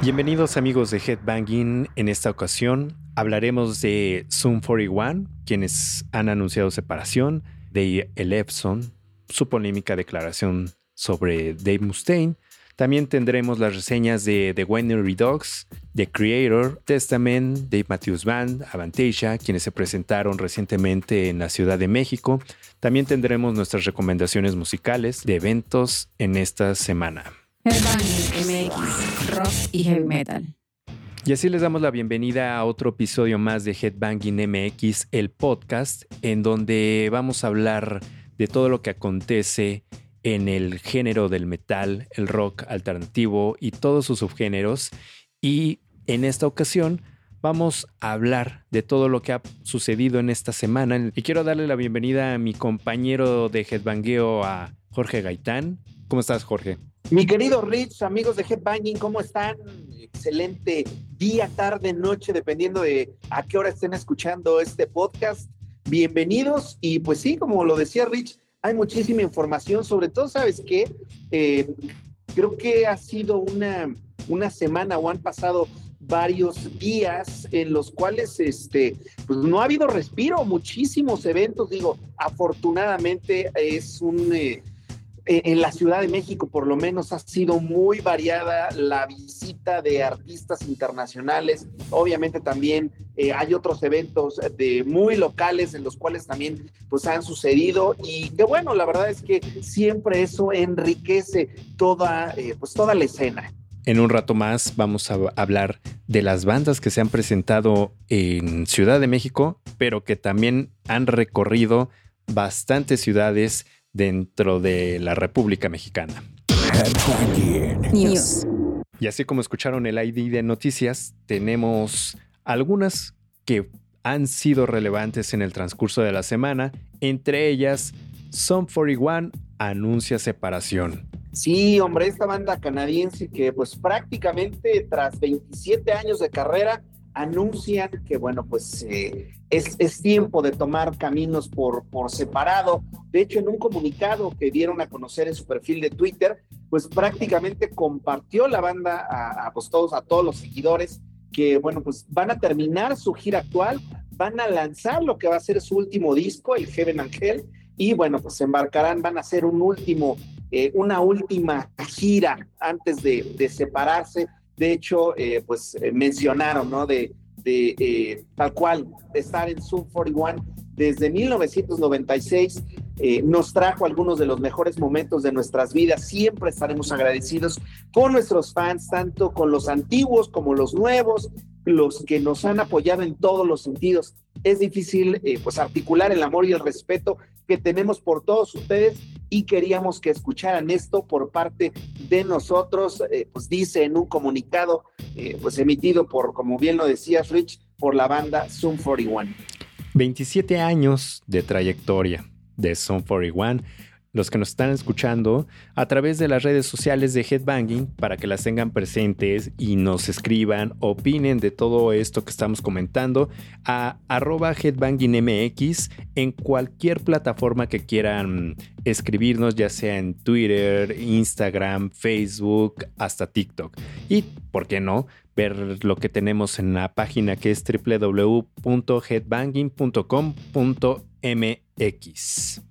Bienvenidos amigos de Headbanging. En esta ocasión hablaremos de Zoom 41, quienes han anunciado separación, de El Epson, su polémica declaración sobre Dave Mustaine. También tendremos las reseñas de The Winery Dogs, The Creator, Testament, Dave Matthews Band, Avantasia, quienes se presentaron recientemente en la Ciudad de México. También tendremos nuestras recomendaciones musicales de eventos en esta semana. Headbanging MX, rock y heavy metal. Y así les damos la bienvenida a otro episodio más de Headbanging MX, el podcast, en donde vamos a hablar de todo lo que acontece en el género del metal, el rock alternativo y todos sus subgéneros. Y en esta ocasión vamos a hablar de todo lo que ha sucedido en esta semana. Y quiero darle la bienvenida a mi compañero de Headbangueo, a Jorge Gaitán. ¿Cómo estás, Jorge? Mi querido Rich, amigos de Headbanging, ¿cómo están? Excelente día, tarde, noche, dependiendo de a qué hora estén escuchando este podcast. Bienvenidos y pues sí, como lo decía Rich, hay muchísima información, sobre todo, ¿sabes qué? Eh, creo que ha sido una, una semana o han pasado varios días en los cuales este, pues no ha habido respiro, muchísimos eventos, digo, afortunadamente es un... Eh, en la Ciudad de México por lo menos ha sido muy variada la visita de artistas internacionales. Obviamente también eh, hay otros eventos de muy locales en los cuales también pues han sucedido y que bueno, la verdad es que siempre eso enriquece toda eh, pues toda la escena. En un rato más vamos a hablar de las bandas que se han presentado en Ciudad de México, pero que también han recorrido bastantes ciudades dentro de la República Mexicana. News. Y así como escucharon el ID de noticias, tenemos algunas que han sido relevantes en el transcurso de la semana, entre ellas Sum 41 anuncia separación. Sí, hombre, esta banda canadiense que pues prácticamente tras 27 años de carrera anuncian que, bueno, pues eh, es, tiempo de tomar caminos por, por separado. De hecho, en un comunicado que dieron a conocer en su perfil de Twitter, pues prácticamente compartió la banda a, pues, todos, a todos los seguidores que, bueno, pues van a terminar su gira actual, van a lanzar lo que va a ser su último disco, el Heaven Angel, y bueno, pues embarcarán, van a hacer un último, eh, una última gira antes de, de separarse de hecho, eh, pues eh, mencionaron, ¿no? De, eh, tal cual, estar en Zoom 41 desde 1996 nos trajo algunos de los mejores momentos de nuestras vidas. Siempre estaremos agradecidos con nuestros fans, tanto con los antiguos como los nuevos, los que nos han apoyado en todos los sentidos. Es difícil pues articular el amor y el respeto que tenemos por todos ustedes y queríamos que escucharan esto por parte de nosotros, eh, pues dice en un comunicado, eh, pues emitido por, como bien lo decías, Rich, por la banda Zoom 41. 27 años de trayectoria de Zoom 41 los que nos están escuchando a través de las redes sociales de Headbanging para que las tengan presentes y nos escriban, opinen de todo esto que estamos comentando a arroba headbangingmx en cualquier plataforma que quieran escribirnos, ya sea en Twitter, Instagram, Facebook, hasta TikTok. Y, ¿por qué no? ver lo que tenemos en la página que es www.headbanging.com.mx.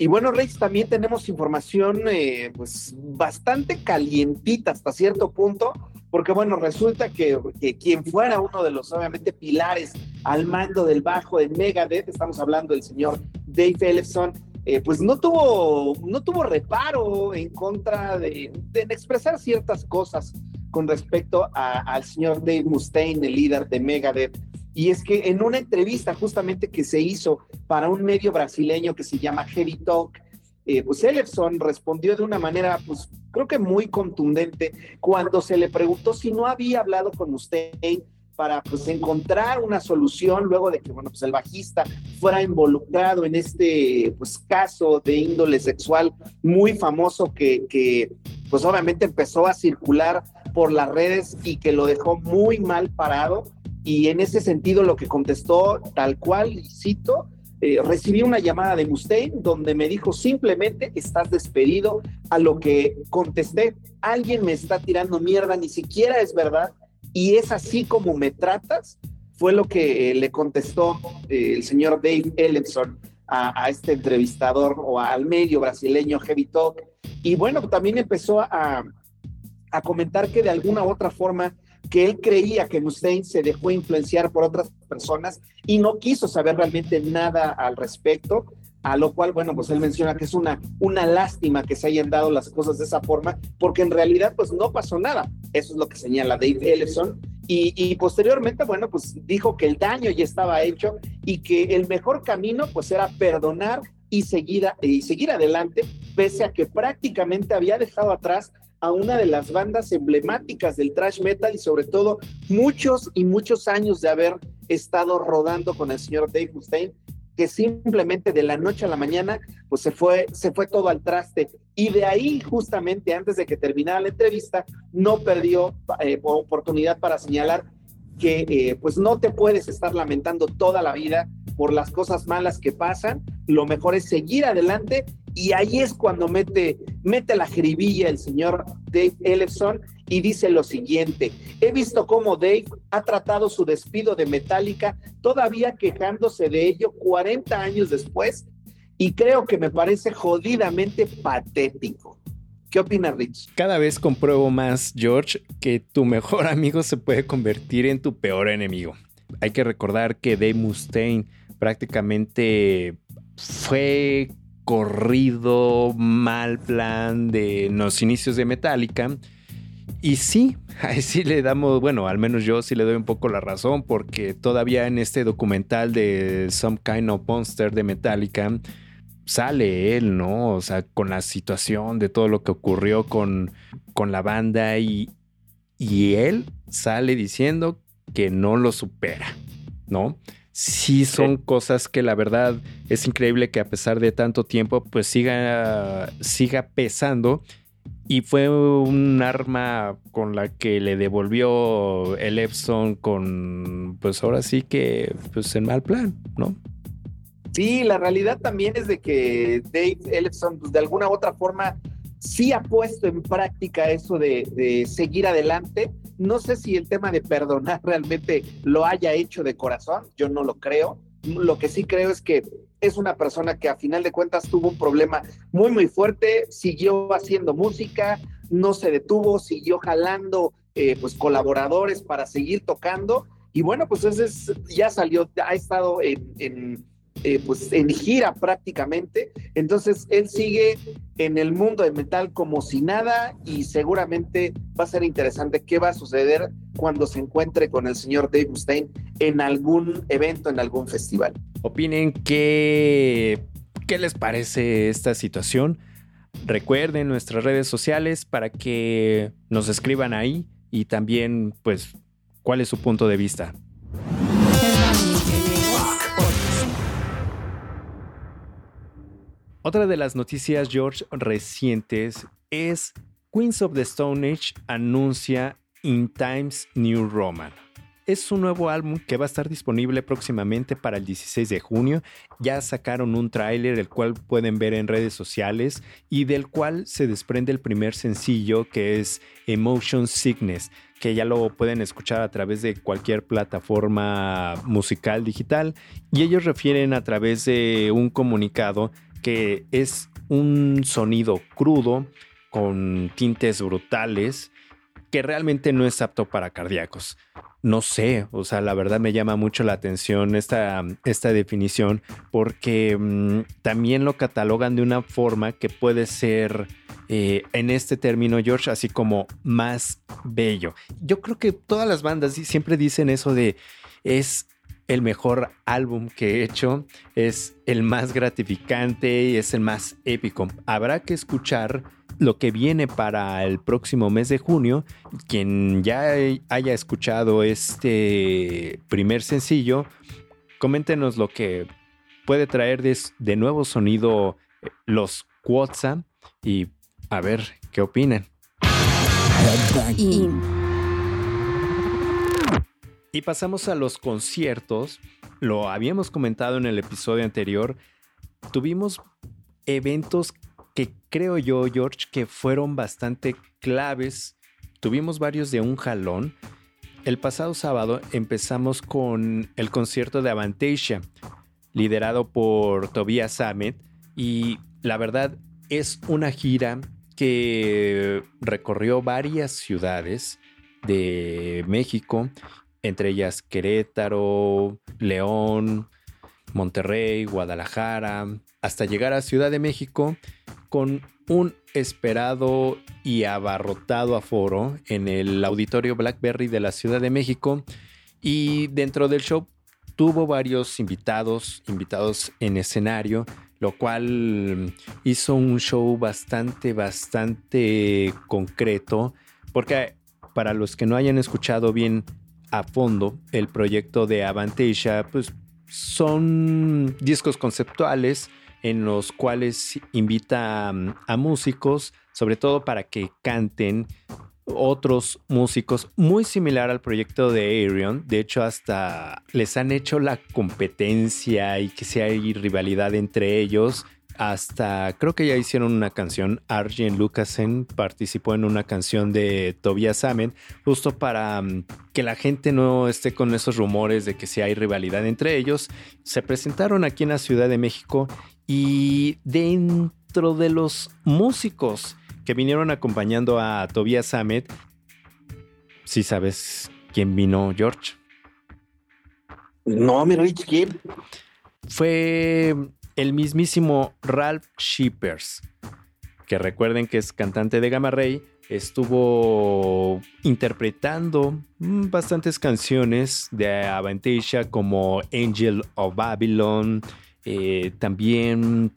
Y bueno, Rex, también tenemos información eh, pues bastante calientita hasta cierto punto, porque bueno, resulta que, quien fuera uno de los obviamente pilares al mando del bajo de Megadeth, estamos hablando del señor Dave Ellefson, eh, pues no tuvo, no tuvo reparo en contra de, de expresar ciertas cosas con respecto al señor Dave Mustaine, el líder de Megadeth. Y es que en una entrevista justamente que se hizo para un medio brasileño que se llama Heavy Talk, eh, pues Ellefson respondió de una manera, pues creo que muy contundente, cuando se le preguntó si no había hablado con usted para pues encontrar una solución luego de que bueno pues el bajista fuera involucrado en este pues caso de índole sexual muy famoso que, que pues obviamente empezó a circular por las redes y que lo dejó muy mal parado y en ese sentido lo que contestó tal cual, cito, eh, recibí una llamada de Mustaine donde me dijo simplemente estás despedido, a lo que contesté, alguien me está tirando mierda, ni siquiera es verdad, y es así como me tratas, fue lo que eh, le contestó eh, el señor Dave Ellison a, este entrevistador o al medio brasileño Heavy Talk. Y bueno, también empezó a, a comentar que de alguna u otra forma que él creía que Mustaine se dejó influenciar por otras personas y no quiso saber realmente nada al respecto, a lo cual, bueno, pues él menciona que es una, una lástima que se hayan dado las cosas de esa forma, porque en realidad pues no pasó nada. Eso es lo que señala Dave Ellison. Y, y posteriormente, bueno, pues dijo que el daño ya estaba hecho y que el mejor camino pues era perdonar y seguir, y seguir adelante, pese a que prácticamente había dejado atrás a una de las bandas emblemáticas del thrash metal y sobre todo muchos y muchos años de haber estado rodando con el señor Dave Mustaine, que simplemente de la noche a la mañana pues se fue se fue todo al traste. Y de ahí justamente antes de que terminara la entrevista no perdió eh, oportunidad para señalar que eh, pues no te puedes estar lamentando toda la vida por las cosas malas que pasan, lo mejor es seguir adelante y ahí es cuando mete, mete la jeribilla el señor Dave Ellison y dice lo siguiente, he visto cómo Dave ha tratado su despido de Metallica todavía quejándose de ello 40 años después y creo que me parece jodidamente patético. ¿Qué opina Rich? Cada vez compruebo más, George, que tu mejor amigo se puede convertir en tu peor enemigo. Hay que recordar que Dave Mustaine prácticamente fue corrido, mal plan de los inicios de Metallica. Y sí, ahí sí le damos, bueno, al menos yo sí le doy un poco la razón, porque todavía en este documental de Some Kind of Monster de Metallica sale él, ¿no? O sea, con la situación de todo lo que ocurrió con, con la banda y, y él sale diciendo que no lo supera, ¿no? Sí son cosas que la verdad es increíble que a pesar de tanto tiempo pues siga, siga pesando y fue un arma con la que le devolvió el Epson con pues ahora sí que pues en mal plan, ¿no? Sí, la realidad también es de que Dave Ellefson pues, de alguna u otra forma sí ha puesto en práctica eso de, seguir adelante. No sé si el tema de perdonar realmente lo haya hecho de corazón, yo no lo creo. Lo que sí creo es que es una persona que a final de cuentas tuvo un problema muy, muy fuerte, siguió haciendo música, no se detuvo, siguió jalando eh, pues colaboradores para seguir tocando. Y bueno, pues ese ya salió, ha estado en eh, pues en gira prácticamente. Entonces él sigue en el mundo del metal como si nada y seguramente va a ser interesante qué va a suceder cuando se encuentre con el señor Dave Mustaine en algún evento, en algún festival. Opinen qué, qué les parece esta situación. Recuerden nuestras redes sociales para que nos escriban ahí y también pues cuál es su punto de vista. Otra de las noticias, George, recientes es Queens of the Stone Age anuncia In Times New Roman. Es un nuevo álbum que va a estar disponible próximamente para el 16 de junio. Ya sacaron un tráiler el cual pueden ver en redes sociales y del cual se desprende el primer sencillo que es Emotion Sickness, que ya lo pueden escuchar a través de cualquier plataforma musical digital y ellos refieren a través de un comunicado que es un sonido crudo con tintes brutales que realmente no es apto para cardíacos. No sé, o sea, la verdad me llama mucho la atención esta, esta definición porque mm, también lo catalogan de una forma que puede ser eh, en este término, George, así como más bello. Yo creo que todas las bandas siempre dicen eso de es el mejor álbum que he hecho, es el más gratificante y es el más épico. Habrá que escuchar lo que viene para el próximo mes de junio. Quien ya haya escuchado este primer sencillo, coméntenos lo que puede traer de, nuevo sonido eh, los Quotza y a ver qué opinan. Pasamos a los conciertos lo habíamos comentado en el episodio anterior, tuvimos eventos que creo yo, George, que fueron bastante claves. Tuvimos varios de un jalón. El pasado sábado empezamos con el concierto de Avantasia, liderado por Tobias Sammet, y la verdad es una gira que recorrió varias ciudades de México, entre ellas Querétaro, León, Monterrey, Guadalajara, hasta llegar a Ciudad de México con un esperado y abarrotado aforo en el auditorio Blackberry de la Ciudad de México. Y dentro del show tuvo varios invitados, invitados en escenario, lo cual hizo un show bastante, bastante concreto, porque para los que no hayan escuchado bien a fondo el proyecto de Avantasia, pues son discos conceptuales en los cuales invita mm, a, músicos, sobre todo para que canten otros músicos, muy similar al proyecto de Aerion. De hecho, hasta les han hecho la competencia y que si hay rivalidad entre ellos. Hasta creo que ya hicieron una canción. Arjen Lucasen participó en una canción de Tobias Samen, justo para mm, que la gente no esté con esos rumores de que si hay rivalidad entre ellos. Se presentaron aquí en la Ciudad de México y dentro de los músicos que vinieron acompañando a Tobias Samet, si sabes quién vino, George. No, mi Rich, ¿quién? Fue el mismísimo Ralph Shippers, que recuerden que es cantante de Gamma Ray, estuvo interpretando mm, bastantes canciones de Avantasia como Angel of Babylon, eh, también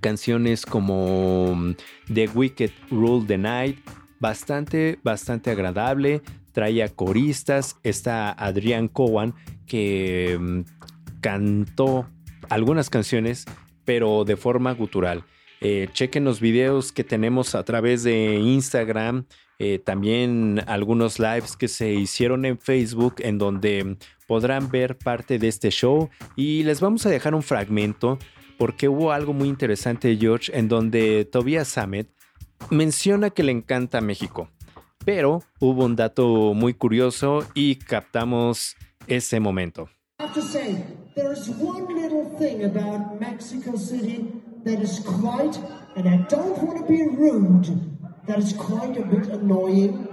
canciones como mm, The Wicked Rule the Night, bastante, bastante agradable. Traía coristas. Está Adrián Cowan que mm, cantó algunas canciones, pero de forma gutural. Eh, chequen los videos que tenemos a través de Instagram. Eh, también algunos lives que se hicieron en Facebook en donde podrán ver parte de este show y les vamos a dejar un fragmento porque hubo algo muy interesante, George, en donde Tobias Samet menciona que le encanta México, pero hubo un dato muy curioso y captamos ese momento. That is quite, and I don't want to be rude, that is quite a bit annoying.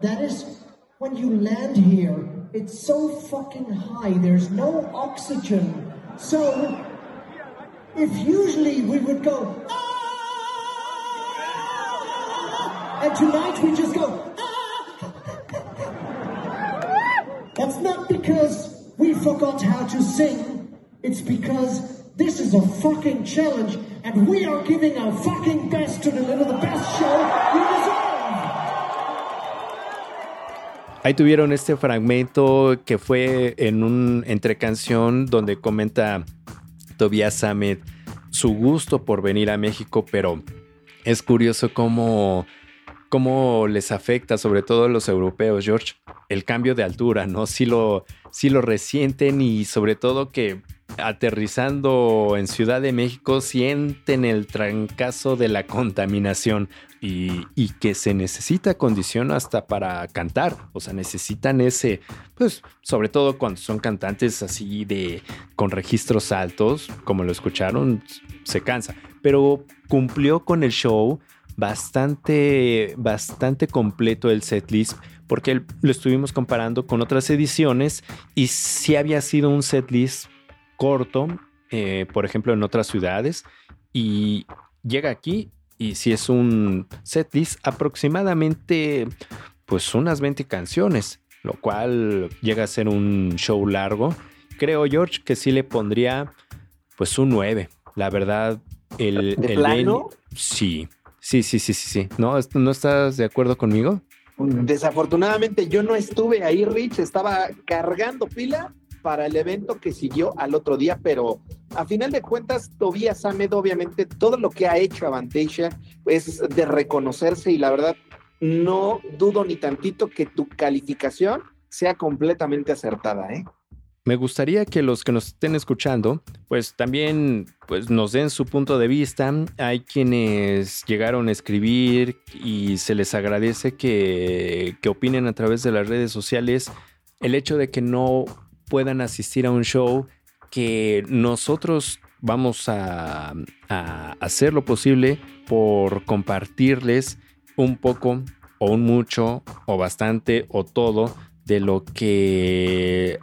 That is when you land here It's so fucking high. There's no oxygen. So, if usually we would go, ah! and tonight we just go, ah! That's not because we forgot how to sing. It's because this is a fucking challenge, and we are giving our fucking best to deliver the best show we deserve. Ahí tuvieron este fragmento que fue en un entrecanción donde comenta Tobias Samet su gusto por venir a México, pero es curioso cómo, cómo les afecta, sobre todo a los europeos, George, el cambio de altura, ¿no? Si lo, si lo resienten y sobre todo que aterrizando en Ciudad de México sienten el trancazo de la contaminación y, que se necesita condición hasta para cantar. O sea, necesitan ese, pues, sobre todo cuando son cantantes así de con registros altos, como lo escucharon, se cansa. Pero cumplió con el show bastante, bastante completo el setlist porque lo estuvimos comparando con otras ediciones y si había sido un setlist corto, eh, por ejemplo, en otras ciudades, y llega aquí y si es un setlist aproximadamente pues unas 20 canciones, lo cual llega a ser un show largo. Creo, George, que sí le pondría pues un 9. La verdad, el... ¿De plano? sí, sí, sí, sí, sí, sí. ¿No, ¿No estás de acuerdo conmigo? Desafortunadamente yo no estuve ahí, Rich, estaba cargando pila para el evento que siguió al otro día, pero a final de cuentas, Tobias Ahmed, obviamente, todo lo que ha hecho Avantasia es de reconocerse y la verdad, no dudo ni tantito que tu calificación sea completamente acertada, ¿eh? me gustaría que los que nos estén escuchando, pues también pues, nos den su punto de vista. Hay quienes llegaron a escribir y se les agradece que, que opinen a través de las redes sociales el hecho de que no puedan asistir a un show que nosotros vamos a, hacer lo posible por compartirles un poco o un mucho o bastante o todo de lo que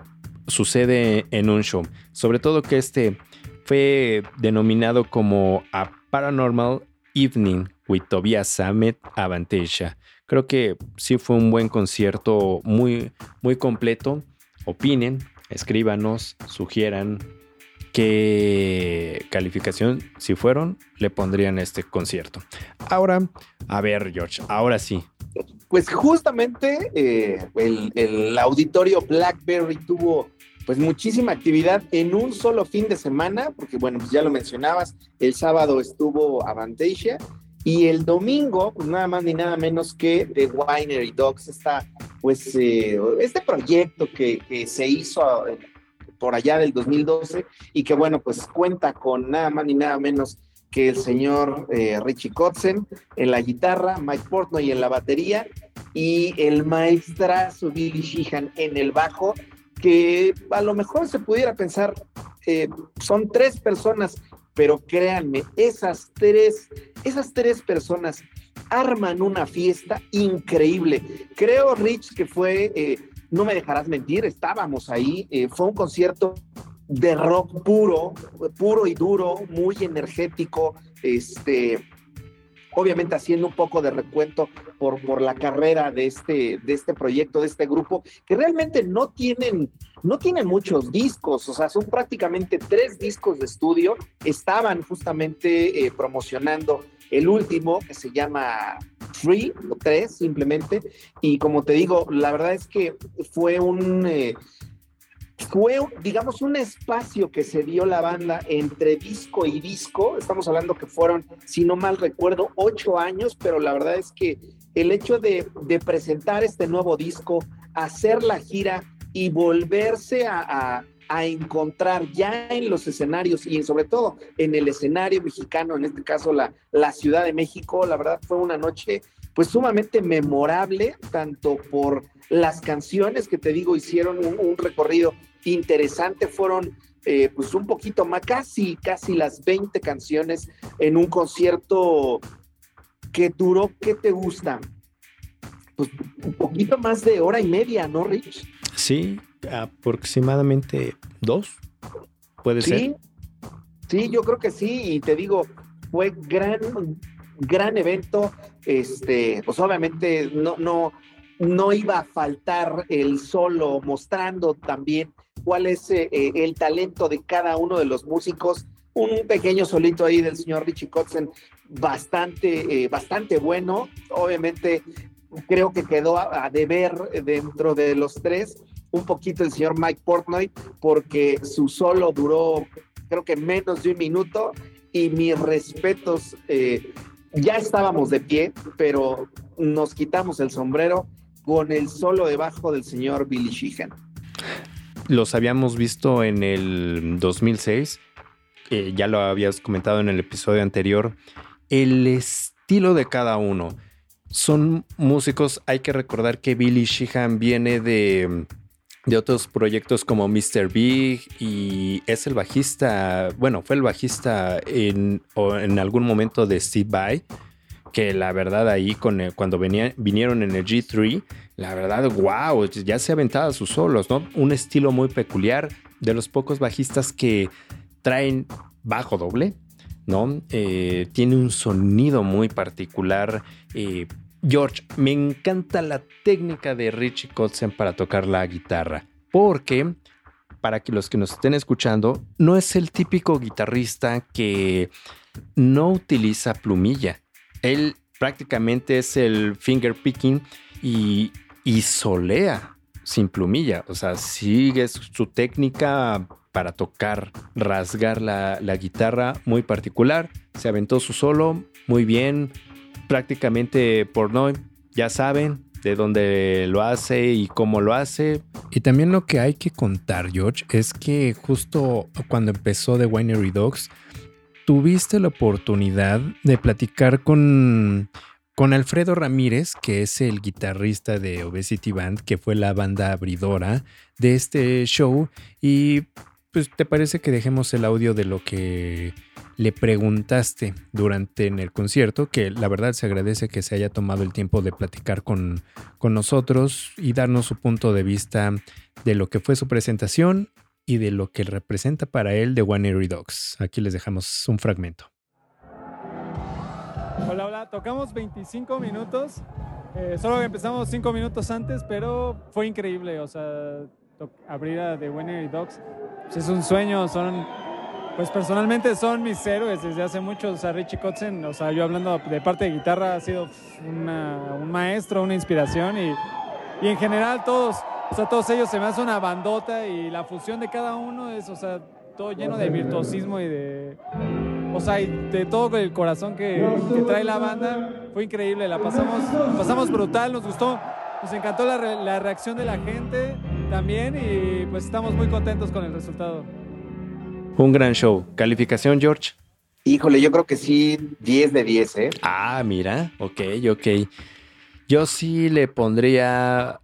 sucede en un show. Sobre todo que este fue denominado como A Paranormal Evening with Tobias Samet Avantasia. Creo que sí fue un buen concierto, muy, muy completo. Opinen, escríbanos, sugieran qué calificación, si fueron, le pondrían este concierto. Ahora, a ver, George, ahora sí. Pues justamente eh, el, el auditorio Blackberry tuvo pues muchísima actividad en un solo fin de semana, porque bueno, pues ya lo mencionabas, el sábado estuvo Avantasia y el domingo, pues nada más ni nada menos que The Winery Dogs, esta, pues, eh, este proyecto que, se hizo eh, por allá del 2012 y que bueno, pues cuenta con nada más ni nada menos que el señor eh, Richie Kotzen en la guitarra, Mike Portnoy en la batería y el maestrazo Billy Sheehan en el bajo que a lo mejor se pudiera pensar, eh, son tres personas, pero créanme, esas tres, esas tres personas arman una fiesta increíble. Creo, Rich, que fue, eh, no me dejarás mentir, estábamos ahí, eh, fue un concierto de rock puro, puro y duro, muy energético, este, obviamente haciendo un poco de recuento por, por la carrera de este, de este proyecto, de este grupo, que realmente no tienen, no tienen muchos discos, o sea, son prácticamente tres discos de estudio, estaban justamente eh, promocionando el último que se llama Free, o tres simplemente, y como te digo, la verdad es que fue un... Eh, fue, digamos, un espacio que se dio la banda entre disco y disco. Estamos hablando que fueron, si no mal recuerdo, ocho años, pero la verdad es que el hecho de, presentar este nuevo disco, hacer la gira y volverse a, encontrar ya en los escenarios y sobre todo en el escenario mexicano, en este caso la, Ciudad de México, la verdad fue una noche pues sumamente memorable, tanto por las canciones que te digo hicieron un recorrido interesante, fueron eh, pues un poquito más, casi, casi las 20 canciones en un concierto que duró, ¿qué te gusta? Pues un poquito más de hora y media, ¿no, Rich? Sí, aproximadamente dos, puede sí, ser. Sí, yo creo que sí, y te digo, fue gran, gran evento, este, pues obviamente no, no, no iba a faltar el solo, mostrando también cuál es eh, el talento de cada uno de los músicos. Un pequeño solito ahí del señor Richie Kotzen, bastante, eh, bastante bueno. Obviamente, creo que quedó a, a, deber dentro de los tres un poquito el señor Mike Portnoy, porque su solo duró, creo que menos de un minuto. Y mis respetos, eh, ya estábamos de pie, pero nos quitamos el sombrero con el solo debajo del señor Billy Sheehan los habíamos visto en el 2006, eh, ya lo habías comentado en el episodio anterior, el estilo de cada uno. Son músicos, hay que recordar que Billy Sheehan viene de, de otros proyectos como Mr. Big y es el bajista, bueno, fue el bajista en, en algún momento de Steve Vai que la verdad ahí con cuando vinieron en el G3, la verdad, wow, ya se aventaba sus solos, ¿no? Un estilo muy peculiar, de los pocos bajistas que traen bajo doble, ¿no? Eh, tiene un sonido muy particular. Eh, George, me encanta la técnica de Richie Kotzen para tocar la guitarra, porque para que los que nos estén escuchando, no es el típico guitarrista que no utiliza plumilla él prácticamente es el finger picking y, y solea sin plumilla. O sea, sigue su técnica para tocar, rasgar la, la, guitarra muy particular. Se aventó su solo muy bien, prácticamente por no, ya saben, de dónde lo hace y cómo lo hace. Y también lo que hay que contar, George, es que justo cuando empezó The Winery Dogs, tuviste la oportunidad de platicar con, con Alfredo Ramírez, que es el guitarrista de Obesity Band, que fue la banda abridora de este show. Y pues, ¿te parece que dejemos el audio de lo que le preguntaste durante en el concierto? Que la verdad se agradece que se haya tomado el tiempo de platicar con, con nosotros y darnos su punto de vista de lo que fue su presentación y de lo que representa para él de One Dogs. Aquí les dejamos un fragmento. Hola, hola, tocamos 25 minutos. Eh, solo empezamos 5 minutos antes, pero fue increíble. O sea, abrir a The Dogs pues es un sueño. Son, pues personalmente son mis héroes desde hace mucho. O sea, Richie Kotzen, o sea, yo hablando de parte de guitarra, ha sido un maestro, una inspiración y, y en general todos, o sea, todos ellos se me hace una bandota y la fusión de cada uno es, o sea, todo lleno de virtuosismo y de, o sea, de todo el corazón que, que trae la banda. Fue increíble, la pasamos, pasamos brutal, nos gustó, nos encantó la, la reacción de la gente también y pues estamos muy contentos con el resultado. Un gran show. ¿Calificación, George? Híjole, yo creo que sí, 10 de 10, ¿eh? Ah, mira, ok, ok. Yo sí le pondría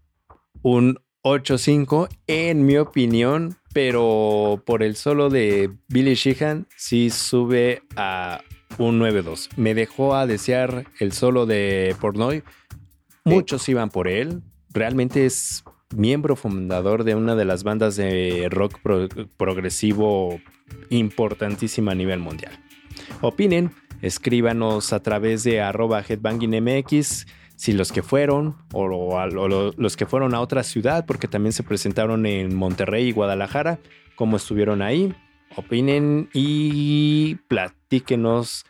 un 8-5 en mi opinión, pero por el solo de Billy Sheehan sí sube a un 9-2. Me dejó a desear el solo de Pornoy. Muchos iban por él. Realmente es miembro fundador de una de las bandas de rock progresivo importantísima a nivel mundial. Opinen, escríbanos a través de arroba headbangingmx si los que fueron o, los que fueron a otra ciudad, porque también se presentaron en Monterrey y Guadalajara, cómo estuvieron ahí. Opinen y platíquenos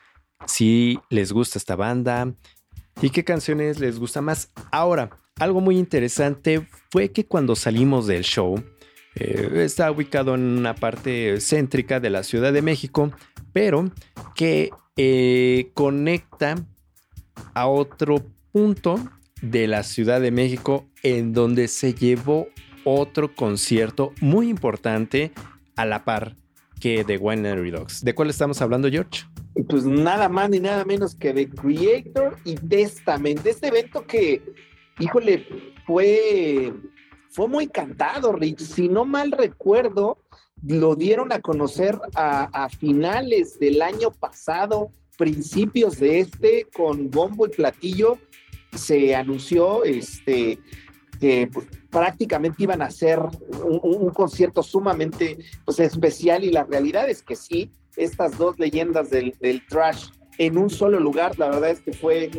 si les gusta esta banda y qué canciones les gusta más. Ahora, algo muy interesante fue que cuando salimos del show, eh, está ubicado en una parte céntrica de la Ciudad de México, pero que eh, conecta a otro punto de la Ciudad de México en donde se llevó otro concierto muy importante a la par que de Winery Dogs. ¿De cuál estamos hablando, George? Pues nada más ni nada menos que de Creator y Testament, este evento que, híjole, fue, fue muy cantado, Rich. Si no mal recuerdo, lo dieron a conocer a, a finales del año pasado, principios de este, con bombo y platillo se anunció este, que pues, prácticamente iban a hacer un, concierto sumamente pues, especial y la realidad es que sí, estas dos leyendas del, del, trash en un solo lugar, la verdad es que fue,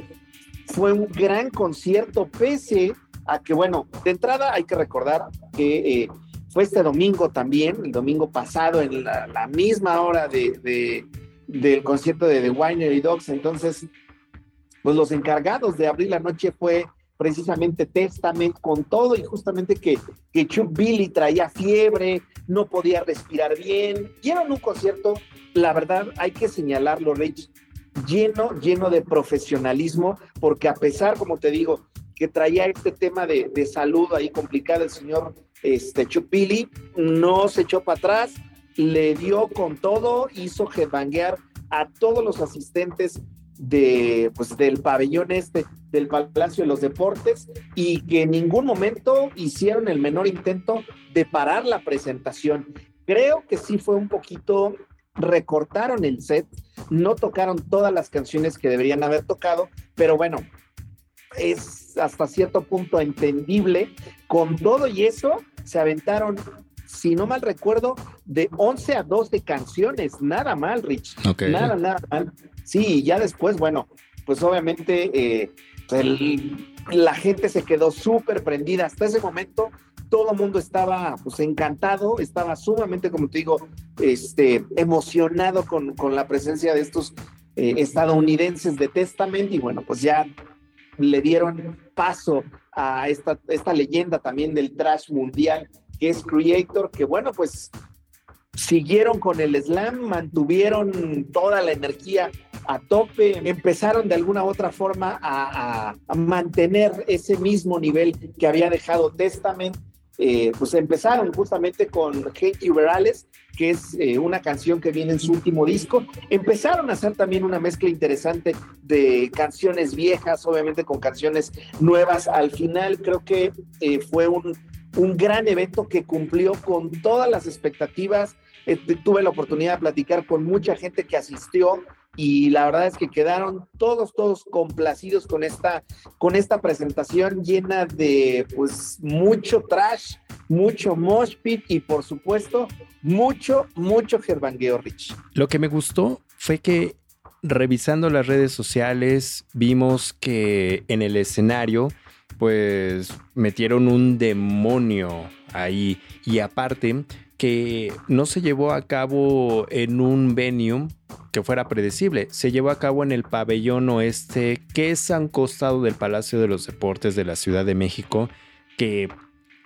fue un gran concierto, pese a que, bueno, de entrada hay que recordar que eh, fue este domingo también, el domingo pasado, en la, misma hora de, del concierto de The Winery Dogs, entonces pues los encargados de abrir la noche fue precisamente Testament con todo y justamente que, que Billy traía fiebre, no podía respirar bien. Dieron un concierto, la verdad hay que señalarlo, Rich, lleno, lleno de profesionalismo, porque a pesar, como te digo, que traía este tema de, de salud ahí complicado el señor este, Billy, no se echó para atrás, le dio con todo, hizo headbanguear a todos los asistentes de, pues, del pabellón este del Palacio de los Deportes y que en ningún momento hicieron el menor intento de parar la presentación. Creo que sí fue un poquito, recortaron el set, no tocaron todas las canciones que deberían haber tocado, pero bueno, es hasta cierto punto entendible. Con todo y eso, se aventaron, si no mal recuerdo, de 11 a 12 canciones, nada mal, Rich. Nada, nada mal. Sí, ya después, bueno, pues obviamente eh, la gente se quedó súper prendida. Hasta ese momento todo el mundo estaba pues encantado, estaba sumamente, como te digo, este, emocionado con, con la presencia de estos eh, estadounidenses de Testament y bueno, pues ya le dieron paso a esta, esta leyenda también del trash mundial que es Creator, que bueno, pues siguieron con el slam, mantuvieron toda la energía a tope, empezaron de alguna u otra forma a, mantener ese mismo nivel que había dejado Testament. Eh, pues empezaron justamente con Hate You que es eh, una canción que viene en su último disco. Empezaron a hacer también una mezcla interesante de canciones viejas, obviamente con canciones nuevas. Al final creo que eh, fue un gran evento que cumplió con todas las expectativas. tuve la oportunidad de platicar con mucha gente que asistió y la verdad es que quedaron todos, todos complacidos con esta, con esta presentación llena de pues mucho trash, mucho mosh pit y por supuesto mucho, mucho gerbangueo rich. Lo que me gustó fue que revisando las redes sociales vimos que en el escenario pues metieron un demonio ahí y aparte que no se llevó a cabo en un venue que fuera predecible. Se llevó a cabo en el pabellón oeste, que es a un costado del Palacio de los Deportes de la Ciudad de México, que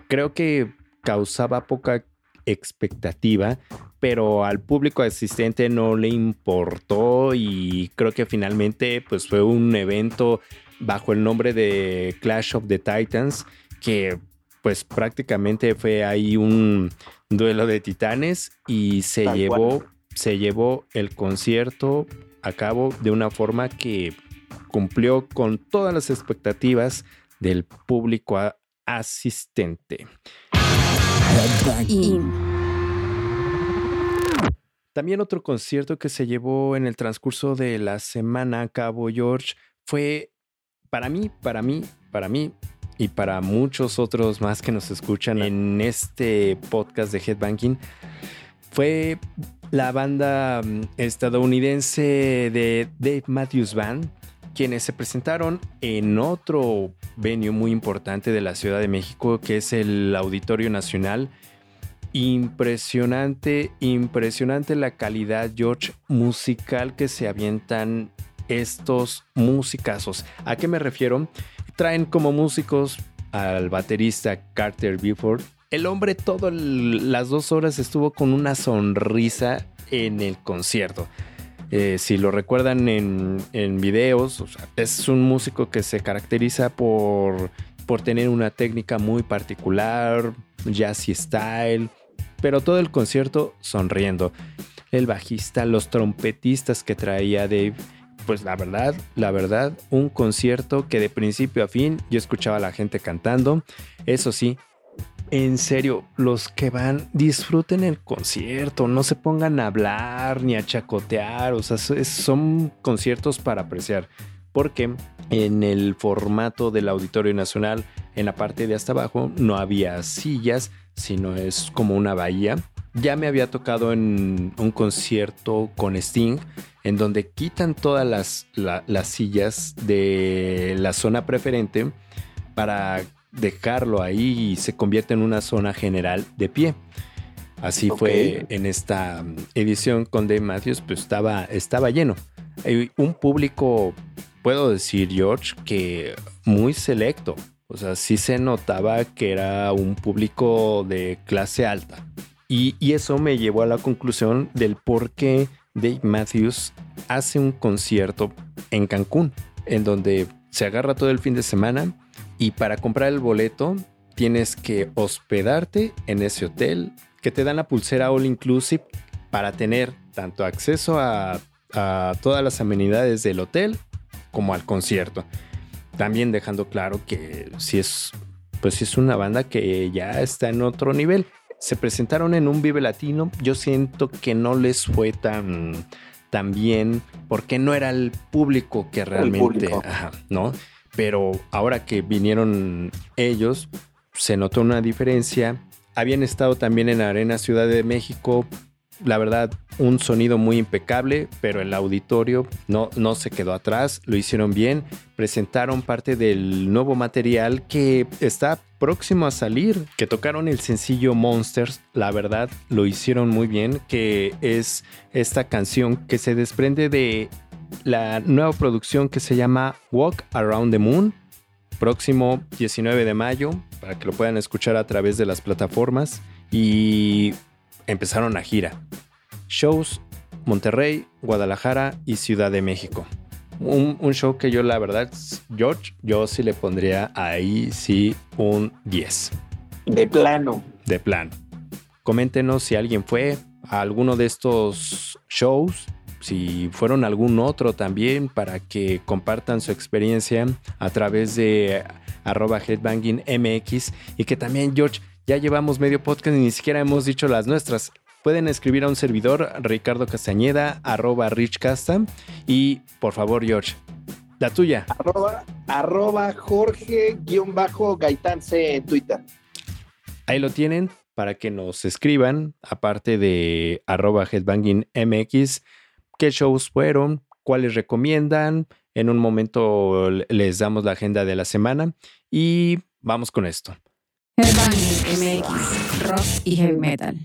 creo que causaba poca expectativa, pero al público asistente no le importó y creo que finalmente pues fue un evento bajo el nombre de Clash of the Titans que pues prácticamente fue ahí un duelo de titanes y se llevó se llevó el concierto a cabo de una forma que cumplió con todas las expectativas del público asistente. También otro concierto que se llevó en el transcurso de la semana a cabo, George, fue para mí, para mí, para mí y para muchos otros más que nos escuchan en este podcast de Headbanking, fue la banda mm, estadounidense de Dave Matthews Band, quienes se presentaron en otro venue muy importante de la Ciudad de México, que es el Auditorio Nacional. Impresionante, impresionante la calidad, George, musical que se avientan estos musicazos. ¿A qué me refiero? Traen como músicos al baterista Carter Buford, el hombre todas las dos horas estuvo con una sonrisa en el concierto. Eh, si lo recuerdan en, videos, es un músico que se caracteriza por, por tener una técnica muy particular, jazzy style, pero todo el concierto sonriendo. El bajista, los trompetistas que traía Dave, pues la verdad, la verdad, un concierto que de principio a fin yo escuchaba a la gente cantando. Eso sí, en serio, los que van, disfruten el concierto, no se pongan a hablar ni a chacotear, o sea, son conciertos para apreciar, porque en el formato del Auditorio Nacional, en la parte de hasta abajo, no había sillas, sino es como una bahía. Ya me había tocado en un concierto con Sting, en donde quitan todas las, las sillas de la zona preferente para dejarlo ahí y se convierte en una zona general de pie. Así fue en esta mm, edición con Dave Matthews, pues estaba, estaba lleno. Hay un público, puedo decir, George, que muy selecto. O sea, sí se notaba que era un público de clase alta. Y, y eso me llevó a la conclusión del por qué Dave Matthews hace un concierto en Cancún, en donde se agarra todo el fin de semana, y para comprar el boleto tienes que hospedarte en ese hotel, que te dan la pulsera all inclusive para tener tanto acceso a, todas las amenidades del hotel como al concierto. También dejando claro que si es, pues si es una banda que ya está en otro nivel. Se presentaron en un Vive Latino. Yo siento que no les fue tan, tan bien porque no era el público que realmente, ¿no? Pero ahora que vinieron ellos, se notó una diferencia. Habían estado también en Arena Ciudad de México. La verdad, un sonido muy impecable, pero el auditorio no, no se quedó atrás, lo hicieron bien, presentaron parte del nuevo material que está próximo a salir, que tocaron el sencillo Monsters, la verdad lo hicieron muy bien, que es esta canción que se desprende de la nueva producción que se llama Walk Around the Moon, próximo 19 de mayo, para que lo puedan escuchar a través de las plataformas. Y empezaron a gira. Shows Monterrey, Guadalajara y Ciudad de México. Un, un, show que yo la verdad, George, yo sí le pondría ahí sí un 10. De plano. De plano. Coméntenos si alguien fue a alguno de estos shows, si fueron algún otro también, para que compartan su experiencia a través de arroba headbangingmx y que también, George, ya llevamos medio podcast y ni siquiera hemos dicho las nuestras. Pueden escribir a un servidor, Ricardo Castañeda, arroba richcasta. Y por favor, George, la tuya. Arroba, arroba Jorge-Gaitán en Twitter. Ahí lo tienen para que nos escriban, aparte de arroba headbangingmx, qué shows fueron, cuáles recomiendan. En un momento les damos la agenda de la semana y vamos con esto. Headbanging MX, rock y heavy metal.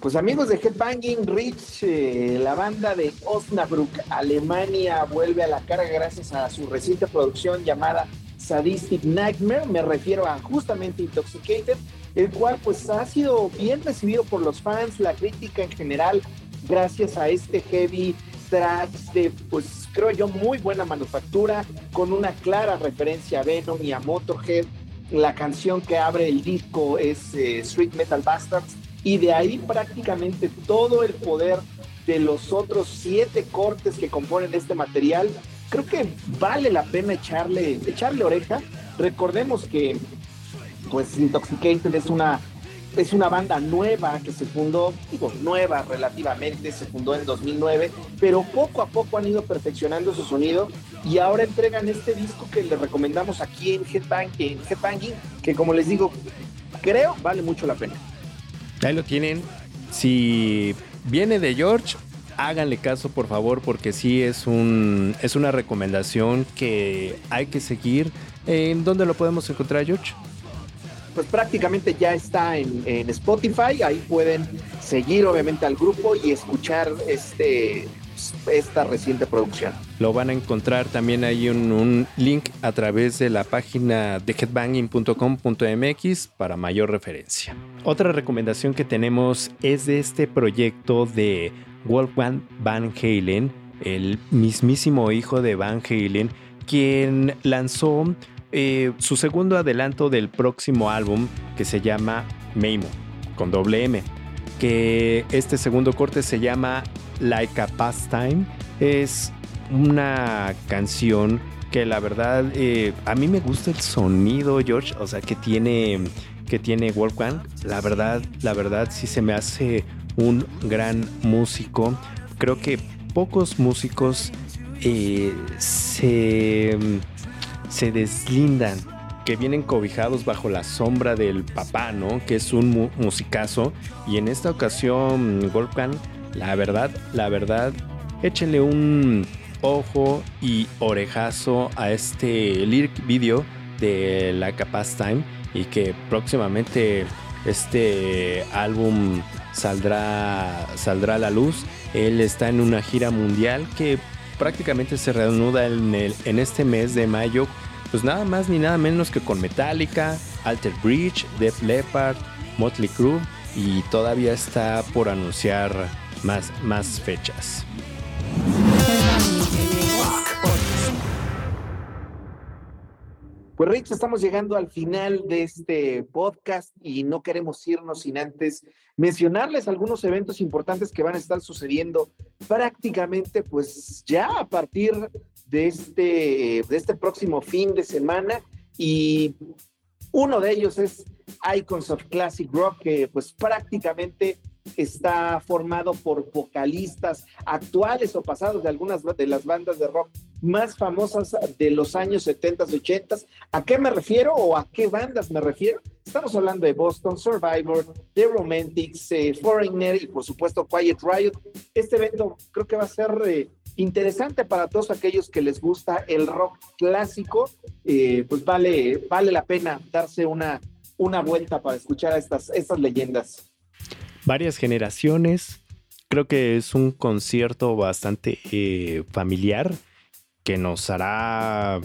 Pues amigos de Headbanging Rich, eh, la banda de Osnabrück, Alemania, vuelve a la carga gracias a su reciente producción llamada Sadistic Nightmare. Me refiero a justamente Intoxicated, el cual pues ha sido bien recibido por los fans, la crítica en general, gracias a este heavy tracks de, pues creo yo, muy buena manufactura, con una clara referencia a Venom y a Motorhead. La canción que abre el disco es eh, Street Metal Bastards, y de ahí prácticamente todo el poder de los otros siete cortes que componen este material. Creo que vale la pena echarle, echarle oreja. Recordemos que pues Intoxicated es una es una banda nueva que se fundó, digo, nueva relativamente, se fundó en 2009, pero poco a poco han ido perfeccionando su sonido y ahora entregan este disco que les recomendamos aquí en Headbang, en Headbanging, que como les digo, creo vale mucho la pena. Ahí lo tienen. Si viene de George, háganle caso por favor porque sí es un es una recomendación que hay que seguir. ¿En dónde lo podemos encontrar, George? Pues prácticamente ya está en, Spotify. Ahí pueden seguir obviamente al grupo y escuchar este esta reciente producción. Lo van a encontrar también ahí un, un link a través de la página de headbanging.com.mx para mayor referencia. Otra recomendación que tenemos es de este proyecto de Wolfgang Van Halen, el mismísimo hijo de Van Halen, quien lanzó eh, su segundo adelanto del próximo álbum que se llama Meimo, con doble M. Que este segundo corte se llama Like a Pastime. Es una canción que la verdad eh, a mí me gusta el sonido, George, o sea, que tiene que tiene Wolfgang. La verdad, la verdad sí se me hace un gran músico. Creo que pocos músicos eh, se se deslindan, que vienen cobijados bajo la sombra del papá, ¿no? Que es un musicazo. Y en esta ocasión, Wolfgang, la verdad, la verdad, échenle un ojo y orejazo a este lyric video de la Capaz Time y que próximamente este álbum saldrá, saldrá a la luz. Él está en una gira mundial que prácticamente se reanuda en, el, en este mes de mayo, pues nada más ni nada menos que con Metallica, Alter Bridge, Def Leppard, Motley Crue y todavía está por anunciar más, más fechas. Pues Rich, estamos llegando al final de este podcast y no queremos irnos sin antes mencionarles algunos eventos importantes que van a estar sucediendo prácticamente pues ya a partir de este, de este próximo fin de semana. Y uno de ellos es Icons of Classic Rock que pues prácticamente está formado por vocalistas actuales o pasados de algunas de las bandas de rock más famosas de los años 70, 80. ¿A qué me refiero o a qué bandas me refiero? Estamos hablando de Boston, Survivor, The Romantics, eh, Foreigner y por supuesto Quiet Riot. Este evento creo que va a ser eh, interesante para todos aquellos que les gusta el rock clásico. Eh, pues vale, vale la pena darse una, una vuelta para escuchar a estas, estas leyendas varias generaciones. Creo que es un concierto bastante familiar que nos hará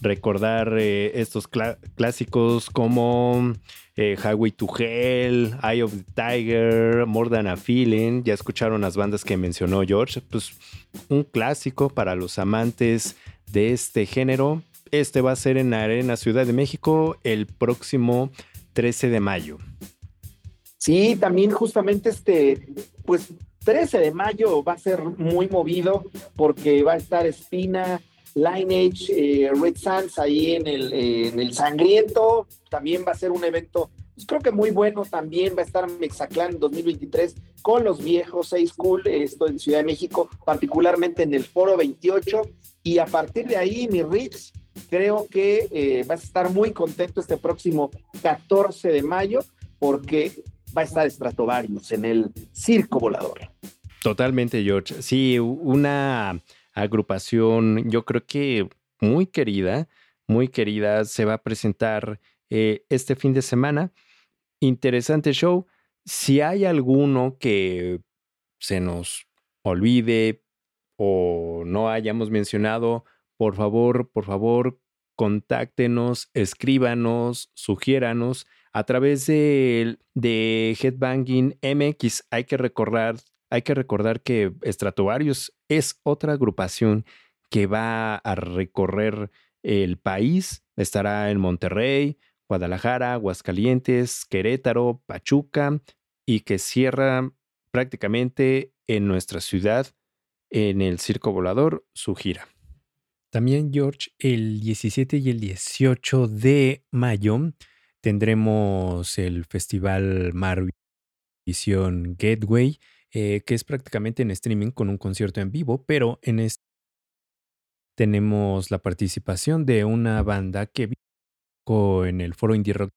recordar eh, estos clásicos como eh, Highway to Hell, Eye of the Tiger, More Than a Feeling. Ya escucharon las bandas que mencionó George. Pues un clásico para los amantes de este género. Este va a ser en Arena Ciudad de México el próximo 13 de mayo. Sí, también justamente este, pues 13 de mayo va a ser muy movido porque va a estar Espina, Lineage, eh, Red Sands ahí en el, en el Sangriento. También va a ser un evento, pues creo que muy bueno. También va a estar Mexaclan 2023 con los viejos Seis Cool, esto en Ciudad de México, particularmente en el Foro 28. Y a partir de ahí, mi Rich, creo que eh, vas a estar muy contento este próximo 14 de mayo porque va a estar Stratovarius en el Circo Volador. Totalmente, George. Sí, una agrupación, yo creo que muy querida, muy querida, se va a presentar eh, este fin de semana. Interesante show. Si hay alguno que se nos olvide o no hayamos mencionado, por favor, por favor, contáctenos, escríbanos, sugiéranos a través de, de Headbanging MX. Hay que recordar, hay que recordar que Stratovarius es otra agrupación que va a recorrer el país. Estará en Monterrey, Guadalajara, Aguascalientes, Querétaro, Pachuca y que cierra prácticamente en nuestra ciudad, en el Circo Volador, su gira. También, George, el 17 y el 18 de mayo tendremos el Festival Marvisión Gateway, eh, que es prácticamente en streaming con un concierto en vivo, pero en este tenemos la participación de una banda que en el foro Indie Rock.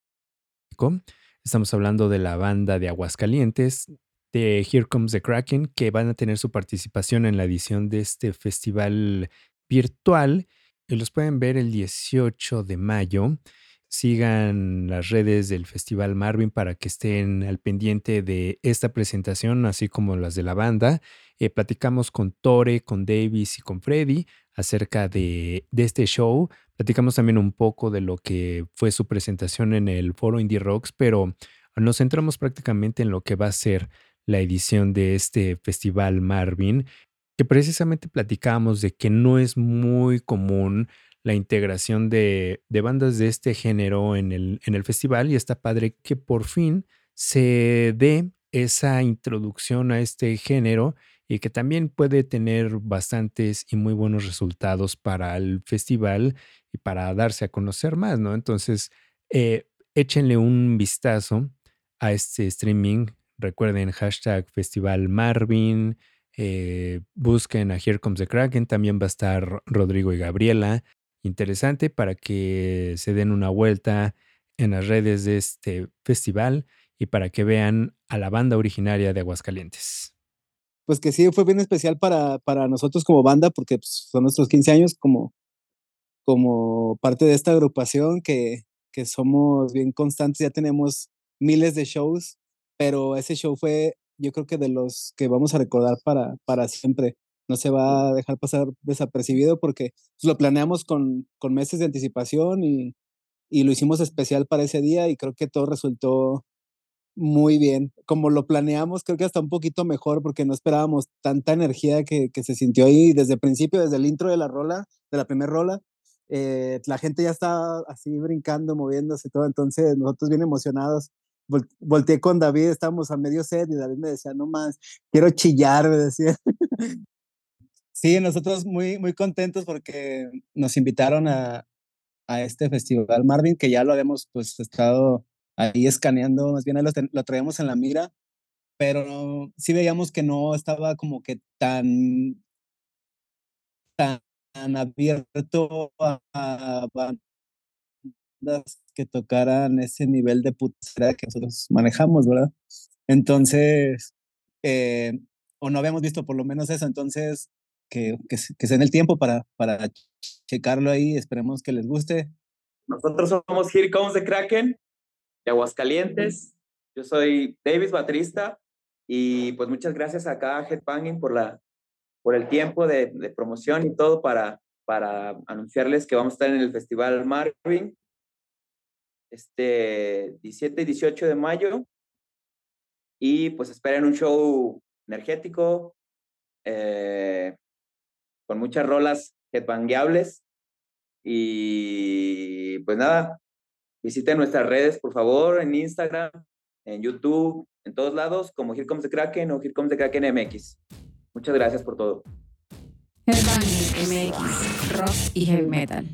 Estamos hablando de la banda de Aguascalientes, de Here Comes the Kraken, que van a tener su participación en la edición de este festival virtual. Los pueden ver el 18 de mayo. Sigan las redes del Festival Marvin para que estén al pendiente de esta presentación, así como las de la banda. Eh, platicamos con Tore, con Davis y con Freddy acerca de, de, este show. Platicamos también un poco de lo que fue su presentación en el foro Indie Rocks, pero nos centramos prácticamente en lo que va a ser la edición de este Festival Marvin, que precisamente platicamos de que no es muy común la integración de, bandas de este género en el, festival y está padre que por fin se dé esa introducción a este género y que también puede tener bastantes y muy buenos resultados para el festival y para darse a conocer más, ¿no? Entonces, eh, échenle un vistazo a este streaming. Recuerden hashtag Festival Marvin. Eh, busquen a Here Comes the Kraken. También va a estar Rodrigo y Gabriela interesante para que se den una vuelta en las redes de este festival y para que vean a la banda originaria de Aguascalientes. Pues que sí, fue bien especial para, para nosotros como banda, porque pues, son nuestros 15 años como, como parte de esta agrupación, que, que somos bien constantes, ya tenemos miles de shows, pero ese show fue, yo creo que de los que vamos a recordar para, para siempre no se va a dejar pasar desapercibido porque pues, lo planeamos con, con meses de anticipación y, y, lo hicimos especial para ese día y creo que todo resultó muy bien. Como lo planeamos, creo que hasta un poquito mejor porque no esperábamos tanta energía que, que se sintió ahí desde el principio, desde el intro de la rola, de la primera rola. Eh, la gente ya estaba así brincando, moviéndose todo, entonces nosotros bien emocionados volteé con David, estábamos a medio set y David me decía, no más, quiero chillar, me decía. Sí, nosotros muy, muy contentos porque nos invitaron a, a este festival Marvin, que ya lo habíamos pues estado ahí escaneando, más bien lo, lo traíamos en la mira, pero sí veíamos que no estaba como que tan, tan abierto a, a bandas que tocaran ese nivel de putera que nosotros manejamos, ¿verdad? Entonces, eh, o no habíamos visto por lo menos eso, entonces que, que, que se den el tiempo para, para checarlo ahí. Esperemos que les guste. Nosotros somos Here Comes the Kraken de Aguascalientes. Yo soy Davis, baterista. Y pues muchas gracias acá a Headbanging por, la, por el tiempo de, de, promoción y todo para, para anunciarles que vamos a estar en el Festival Marvin este 17 y 18 de mayo. Y pues esperen un show energético, eh, con muchas rolas headbangueables. Y pues nada, visiten nuestras redes, por favor, en Instagram, en YouTube, en todos lados, como Here Comes the Kraken o Here Comes the Kraken MX. Muchas gracias por todo. Headbanging MX, rock y heavy metal.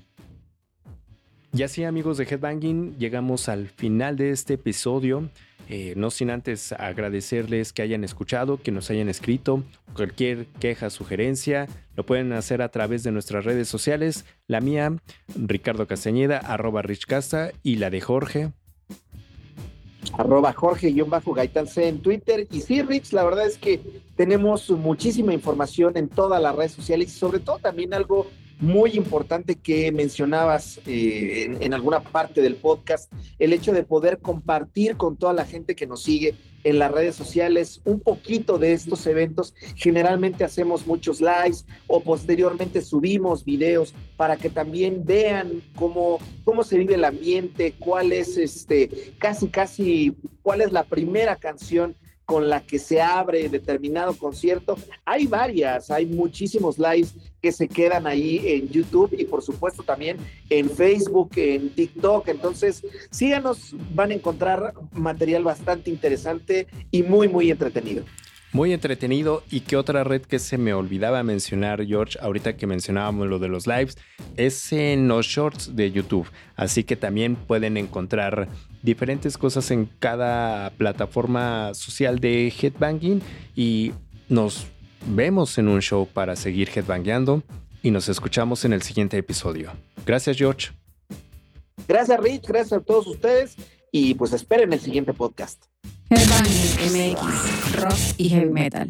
Y así amigos de Headbanging, llegamos al final de este episodio. Eh, no sin antes agradecerles que hayan escuchado, que nos hayan escrito. Cualquier queja, sugerencia, lo pueden hacer a través de nuestras redes sociales. La mía, Ricardo Castañeda, arroba Rich Casta, y la de Jorge. Arroba Jorge-Gaitán C en Twitter. Y sí, Rich, la verdad es que tenemos muchísima información en todas las redes sociales y sobre todo también algo muy importante que mencionabas eh, en, alguna parte del podcast, el hecho de poder compartir con toda la gente que nos sigue en las redes sociales un poquito de estos eventos. Generalmente hacemos muchos likes o posteriormente subimos videos para que también vean cómo, cómo se vive el ambiente, cuál es este, casi, casi, cuál es la primera canción con la que se abre determinado concierto. Hay varias, hay muchísimos lives que se quedan ahí en YouTube y por supuesto también en Facebook, en TikTok. Entonces, síganos, van a encontrar material bastante interesante y muy, muy entretenido. Muy entretenido. Y que otra red que se me olvidaba mencionar, George, ahorita que mencionábamos lo de los lives, es en los shorts de YouTube. Así que también pueden encontrar diferentes cosas en cada plataforma social de headbanging. Y nos vemos en un show para seguir headbangueando. Y nos escuchamos en el siguiente episodio. Gracias, George. Gracias, Rich. Gracias a todos ustedes. Y pues esperen el siguiente podcast. Headbanging MX, rock y heavy metal.